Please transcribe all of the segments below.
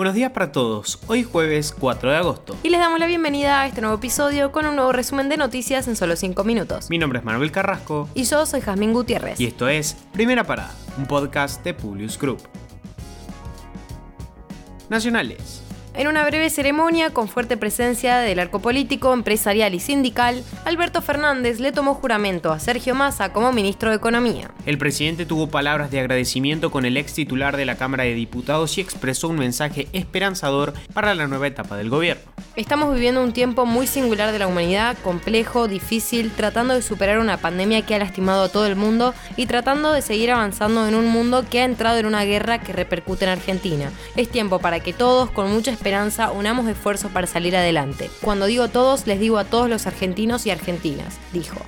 Buenos días para todos, hoy jueves 4 de agosto. Y les damos la bienvenida a este nuevo episodio con un nuevo resumen de noticias en solo 5 minutos. Mi nombre es Manuel Carrasco. Y yo soy Jazmín Gutiérrez. Y esto es Primera Parada, un podcast de Publius Group. Nacionales. En una breve ceremonia con fuerte presencia del arco político, empresarial y sindical, Alberto Fernández le tomó juramento a Sergio Massa como ministro de Economía. El presidente tuvo palabras de agradecimiento con el ex titular de la Cámara de Diputados y expresó un mensaje esperanzador para la nueva etapa del gobierno. Estamos viviendo un tiempo muy singular de la humanidad, complejo, difícil, tratando de superar una pandemia que ha lastimado a todo el mundo y tratando de seguir avanzando en un mundo que ha entrado en una guerra que repercute en Argentina. Es tiempo para que todos, con mucha esperanza, unamos esfuerzos para salir adelante. Cuando digo todos, les digo a todos los argentinos y argentinas, dijo.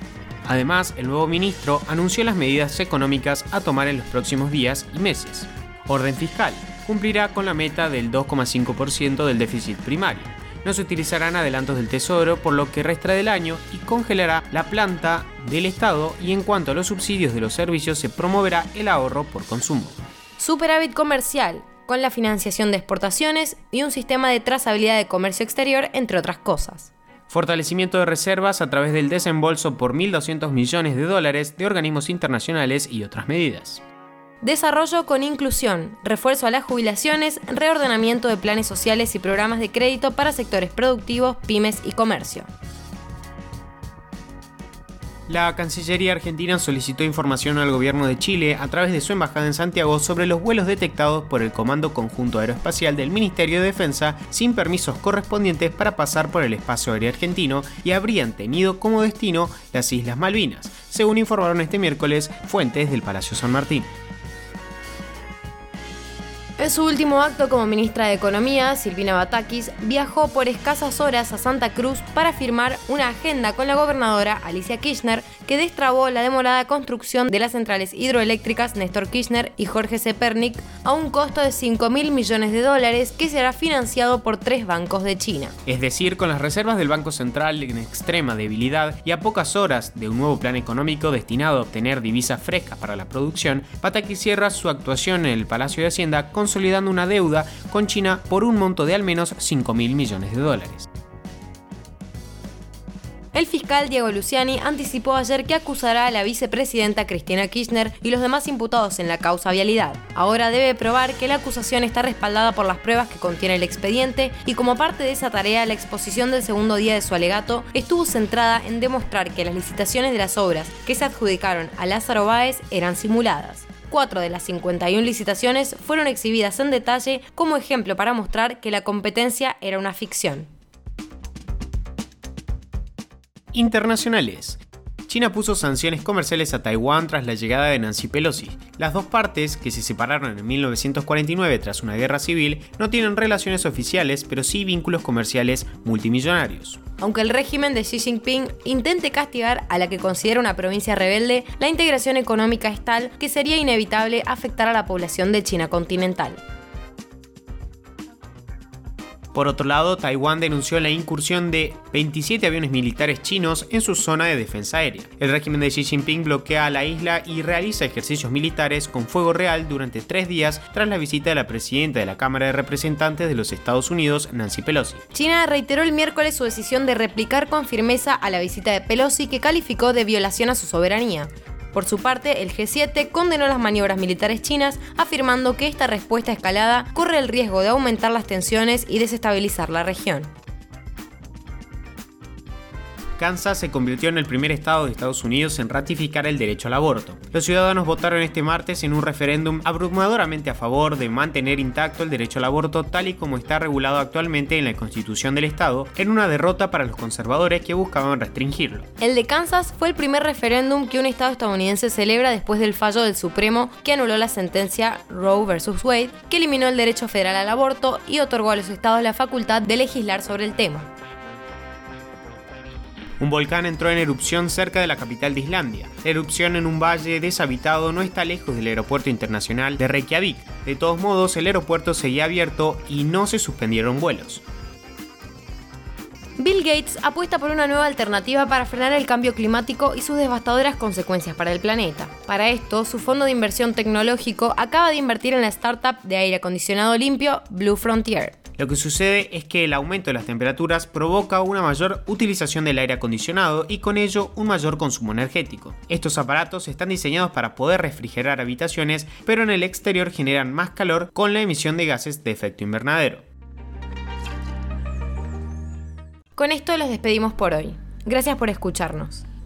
Además, el nuevo ministro anunció las medidas económicas a tomar en los próximos días y meses. Orden fiscal. Cumplirá con la meta del 2,5% del déficit primario no se utilizarán adelantos del Tesoro por lo que resta del año y congelará la planta del Estado y en cuanto a los subsidios de los servicios se promoverá el ahorro por consumo. Superávit comercial, con la financiación de exportaciones y un sistema de trazabilidad de comercio exterior, entre otras cosas. Fortalecimiento de reservas a través del desembolso por 1.200 millones de dólares de organismos internacionales y otras medidas. Desarrollo con inclusión, refuerzo a las jubilaciones, reordenamiento de planes sociales y programas de crédito para sectores productivos, pymes y comercio. La Cancillería Argentina solicitó información al gobierno de Chile a través de su embajada en Santiago sobre los vuelos detectados por el Comando Conjunto Aeroespacial del Ministerio de Defensa sin permisos correspondientes para pasar por el espacio aéreo argentino y habrían tenido como destino las Islas Malvinas, según informaron este miércoles fuentes del Palacio San Martín. En su último acto como ministra de Economía, Silvina Batakis viajó por escasas horas a Santa Cruz para firmar una agenda con la gobernadora Alicia Kirchner que destrabó la demorada construcción de las centrales hidroeléctricas Néstor Kirchner y Jorge Sepernik a un costo de 5 mil millones de dólares que será financiado por tres bancos de China. Es decir, con las reservas del Banco Central en extrema debilidad y a pocas horas de un nuevo plan económico destinado a obtener divisas frescas para la producción, Batakis cierra su actuación en el Palacio de Hacienda consolidando una deuda con China por un monto de al menos 5 mil millones de dólares. El fiscal Diego Luciani anticipó ayer que acusará a la vicepresidenta Cristina Kirchner y los demás imputados en la causa vialidad. Ahora debe probar que la acusación está respaldada por las pruebas que contiene el expediente y como parte de esa tarea la exposición del segundo día de su alegato estuvo centrada en demostrar que las licitaciones de las obras que se adjudicaron a Lázaro Báez eran simuladas. Cuatro de las 51 licitaciones fueron exhibidas en detalle como ejemplo para mostrar que la competencia era una ficción internacionales. China puso sanciones comerciales a Taiwán tras la llegada de Nancy Pelosi. Las dos partes, que se separaron en 1949 tras una guerra civil, no tienen relaciones oficiales, pero sí vínculos comerciales multimillonarios. Aunque el régimen de Xi Jinping intente castigar a la que considera una provincia rebelde, la integración económica es tal que sería inevitable afectar a la población de China continental. Por otro lado, Taiwán denunció la incursión de 27 aviones militares chinos en su zona de defensa aérea. El régimen de Xi Jinping bloquea la isla y realiza ejercicios militares con fuego real durante tres días tras la visita de la presidenta de la Cámara de Representantes de los Estados Unidos, Nancy Pelosi. China reiteró el miércoles su decisión de replicar con firmeza a la visita de Pelosi que calificó de violación a su soberanía. Por su parte, el G7 condenó las maniobras militares chinas, afirmando que esta respuesta escalada corre el riesgo de aumentar las tensiones y desestabilizar la región. Kansas se convirtió en el primer estado de Estados Unidos en ratificar el derecho al aborto. Los ciudadanos votaron este martes en un referéndum abrumadoramente a favor de mantener intacto el derecho al aborto tal y como está regulado actualmente en la Constitución del Estado, en una derrota para los conservadores que buscaban restringirlo. El de Kansas fue el primer referéndum que un estado estadounidense celebra después del fallo del Supremo que anuló la sentencia Roe vs. Wade, que eliminó el derecho federal al aborto y otorgó a los estados la facultad de legislar sobre el tema. Un volcán entró en erupción cerca de la capital de Islandia. La erupción en un valle deshabitado no está lejos del aeropuerto internacional de Reykjavik. De todos modos, el aeropuerto seguía abierto y no se suspendieron vuelos. Bill Gates apuesta por una nueva alternativa para frenar el cambio climático y sus devastadoras consecuencias para el planeta. Para esto, su fondo de inversión tecnológico acaba de invertir en la startup de aire acondicionado limpio Blue Frontier. Lo que sucede es que el aumento de las temperaturas provoca una mayor utilización del aire acondicionado y con ello un mayor consumo energético. Estos aparatos están diseñados para poder refrigerar habitaciones, pero en el exterior generan más calor con la emisión de gases de efecto invernadero. Con esto los despedimos por hoy. Gracias por escucharnos.